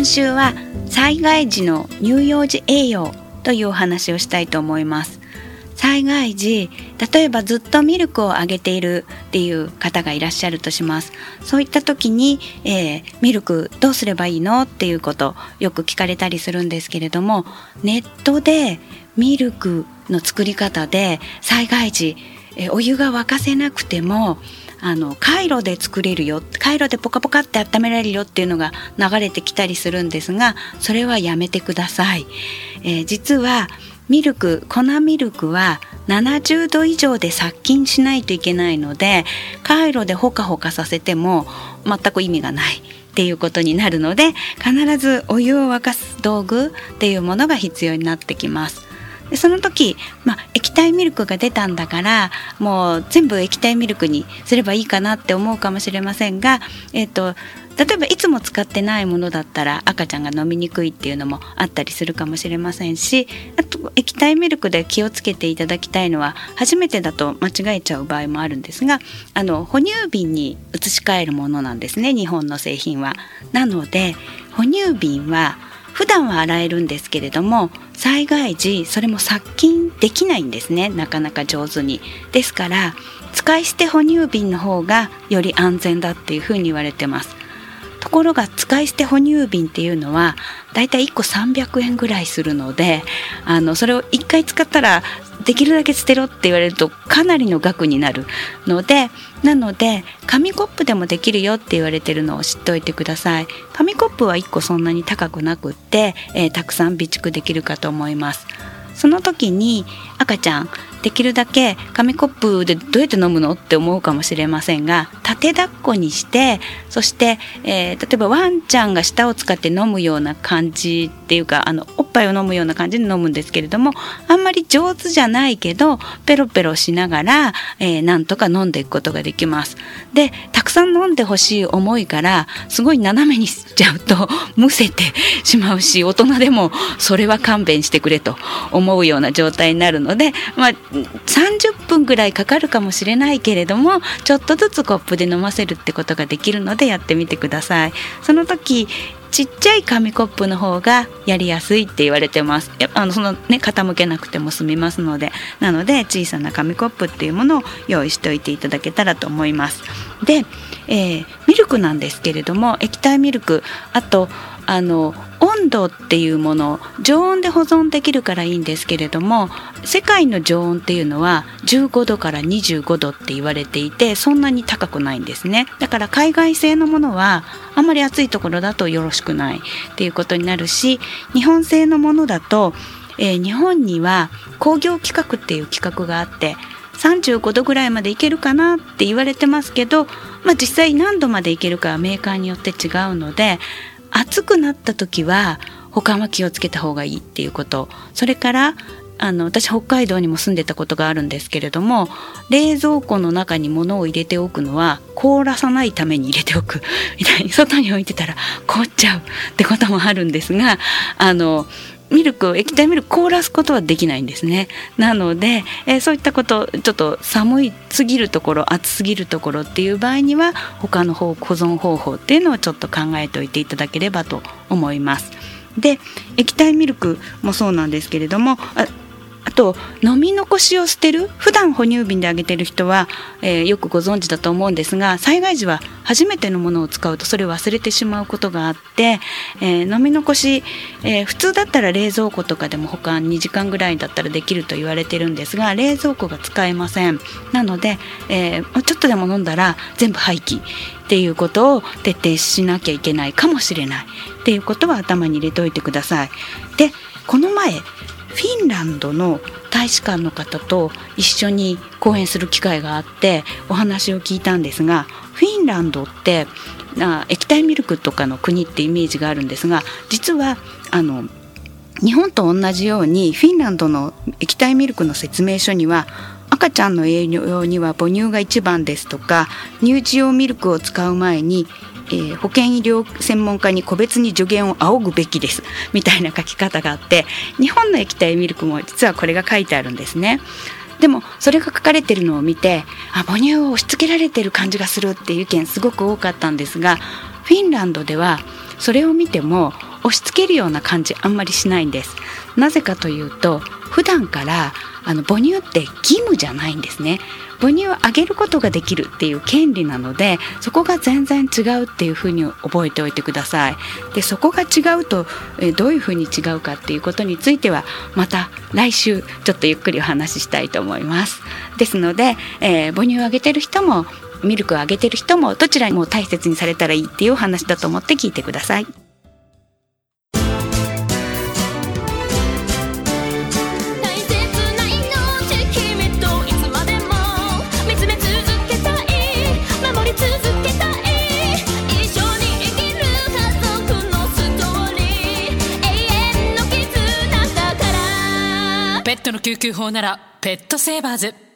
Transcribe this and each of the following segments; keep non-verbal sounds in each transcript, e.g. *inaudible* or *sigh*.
今週は災害時の乳幼児栄養というお話をしたいと思います。災害時例えばずっとミルクをあげているっていう方がいらっしゃるとします。そういった時に、えー、ミルクどうすればいいのっていうことよく聞かれたりするんですけれどもネットでミルクの作り方で災害時、えー、お湯が沸かせなくてもあのカイロで作れるよカイロでポカポカって温められるよっていうのが流れてきたりするんですがそれはやめてください、えー、実はミルク粉ミルクは70度以上で殺菌しないといけないのでカイロでほかほかさせても全く意味がないっていうことになるので必ずお湯を沸かす道具っていうものが必要になってきます。でその時、まあ、液体ミルクが出たんだからもう全部液体ミルクにすればいいかなって思うかもしれませんが、えーと例えばいつも使ってないものだったら赤ちゃんが飲みにくいっていうのもあったりするかもしれませんしあと液体ミルクで気をつけていただきたいのは初めてだと間違えちゃう場合もあるんですがあの哺乳瓶に移し替えるものなんですね日本の製品は。なので哺乳瓶は普段は洗えるんですけれども災害時それも殺菌できないんですねなかなか上手に。ですから使い捨て哺乳瓶の方がより安全だっていうふうに言われてます。ところが使い捨て哺乳瓶っていうのはだいたい1個300円ぐらいするのであのそれを1回使ったらできるだけ捨てろって言われるとかなりの額になるのでなので紙コップでもできるよって言われてるのを知っておいてください。紙コップは1個そんなに高くなくって、えー、たくさん備蓄できるかと思います。その時に赤ちゃんできるだけ紙コップでどうやって飲むのって思うかもしれませんが縦抱っこにしてそして、えー、例えばワンちゃんが舌を使って飲むような感じっていうかあのおっぱいを飲むような感じで飲むんですけれどもあんまり上手じゃないけどペロペロしながら、えー、なんとか飲んでいくことができます。でたくさん飲んでほしい思いからすごい斜めにしちゃうと *laughs* むせてしまうし大人でもそれは勘弁してくれと思うような状態になるので、まあ、30分ぐらいかかるかもしれないけれどもちょっとずつコップで飲ませるってことができるのでやってみてください。その時ちっちゃい紙コップの方がやりやすいって言われてます。あのそのね傾けなくても済みますので。なので小さな紙コップっていうものを用意しておいていただけたらと思います。で、えー、ミルクなんですけれども液体ミルク。あとあの温温度っていうもの常温で保存できるからいいんですけれども世界の常温っていうのは15度から25度って言われていてそんなに高くないんですね。だから海外製のものはあまり暑いところだとよろしくないっていうことになるし日本製のものだと、えー、日本には工業規格っていう規格があって35度ぐらいまでいけるかなって言われてますけど、まあ、実際何度までいけるかはメーカーによって違うので暑くなった時は保管は気をつけた方がいいっていうこと。それからあの私北海道にも住んでたことがあるんですけれども冷蔵庫の中に物を入れておくのは凍らさないために入れておく。*laughs* みたいに外に置いてたら凍っちゃうってこともあるんですがあのミルクを液体ミルク凍らすことはできないんですね。なので、えー、そういったことちょっと寒いすぎるところ暑すぎるところっていう場合には他の方保存方法っていうのをちょっと考えておいていただければと思います。で液体ミルクもそうなんですけれどもあと飲み残しを捨てる普段哺乳瓶であげてる人は、えー、よくご存知だと思うんですが災害時は初めてのものを使うとそれを忘れてしまうことがあって、えー、飲み残し、えー、普通だったら冷蔵庫とかでも保管2時間ぐらいだったらできると言われてるんですが冷蔵庫が使えませんなので、えちょっとでも飲んだら全部廃棄っていうことを徹底しなきゃいけないかもしれないっていうことは頭に入れておいてください。でこの前フィンランドの大使館の方と一緒に講演する機会があってお話を聞いたんですがフィンランドって液体ミルクとかの国ってイメージがあるんですが実はあの日本と同じようにフィンランドの液体ミルクの説明書には赤ちゃんの栄養には母乳が一番ですとか乳児用ミルクを使う前にえー、保健医療専門家に個別に助言を仰ぐべきですみたいな書き方があって日本の液体ミルクも実はこれが書いてあるんですね。でもそれが書かれてるのを見てあ母乳を押し付けられてる感じがするっていう意見すごく多かったんですがフィンランドではそれを見ても押し付けるような感じあんまりしないんです。なぜかというと普段からあの母乳って義務じゃないんですね。母乳をあげることができるっていう権利なのでそこが全然違うっていうふうに覚えておいてください。でそこが違うと、えどういうふうに違うかっていうことについてはまた来週ちょっとゆっくりお話ししたいと思います。ですので、えー、母乳をあげてる人もミルクをあげてる人もどちらも大切にされたらいいっていうお話だと思って聞いてください。ペットの救急法ならペットセーバーズ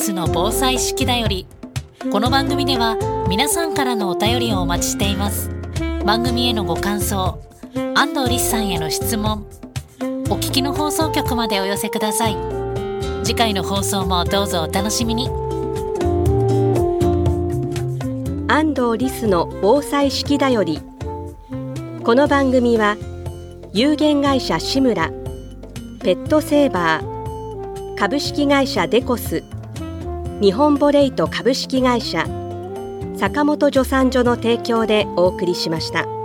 スの防災式だよりこの番組では皆さんからのお便りをお待ちしています。番組へのご感想安藤リスさんへの質問お聞きの放送局までお寄せください。次回の放送もどうぞお楽しみに。安藤リスの防災式だよりこの番組は有限会社志村ペットセーバー株式会社デコス日本ボレイト株式会社坂本助産所の提供でお送りしました。